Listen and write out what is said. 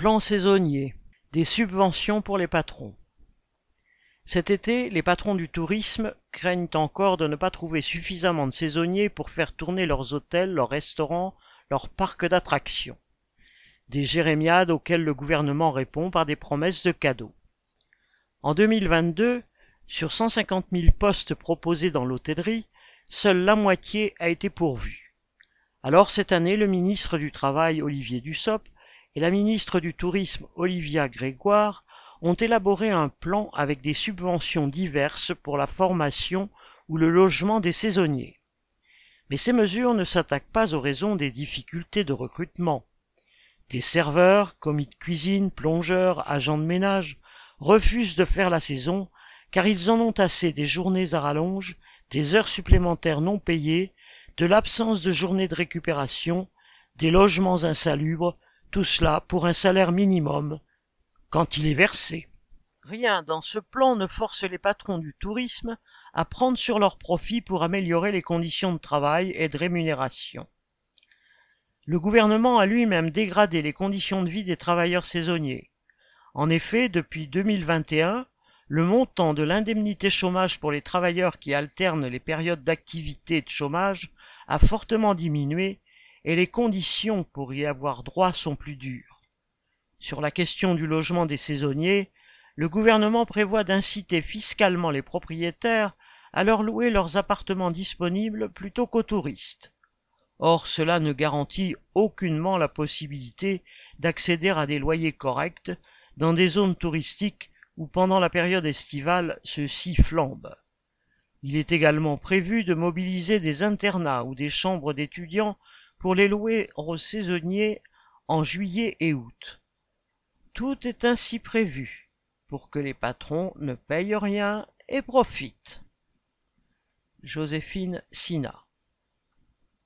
Plan saisonnier. Des subventions pour les patrons. Cet été, les patrons du tourisme craignent encore de ne pas trouver suffisamment de saisonniers pour faire tourner leurs hôtels, leurs restaurants, leurs parcs d'attractions. Des jérémiades auxquelles le gouvernement répond par des promesses de cadeaux. En 2022, sur 150 000 postes proposés dans l'hôtellerie, seule la moitié a été pourvue. Alors cette année, le ministre du Travail, Olivier Dussopt, et la ministre du Tourisme, Olivia Grégoire, ont élaboré un plan avec des subventions diverses pour la formation ou le logement des saisonniers. Mais ces mesures ne s'attaquent pas aux raisons des difficultés de recrutement. Des serveurs, commis de cuisine, plongeurs, agents de ménage refusent de faire la saison car ils en ont assez des journées à rallonge, des heures supplémentaires non payées, de l'absence de journées de récupération, des logements insalubres, tout cela pour un salaire minimum, quand il est versé. Rien dans ce plan ne force les patrons du tourisme à prendre sur leur profit pour améliorer les conditions de travail et de rémunération. Le gouvernement a lui-même dégradé les conditions de vie des travailleurs saisonniers. En effet, depuis 2021, le montant de l'indemnité chômage pour les travailleurs qui alternent les périodes d'activité de chômage a fortement diminué et les conditions pour y avoir droit sont plus dures. Sur la question du logement des saisonniers, le gouvernement prévoit d'inciter fiscalement les propriétaires à leur louer leurs appartements disponibles plutôt qu'aux touristes. Or cela ne garantit aucunement la possibilité d'accéder à des loyers corrects dans des zones touristiques où pendant la période estivale ceux-ci flambent. Il est également prévu de mobiliser des internats ou des chambres d'étudiants pour les louer aux saisonniers en juillet et août. Tout est ainsi prévu pour que les patrons ne payent rien et profitent. Joséphine Sina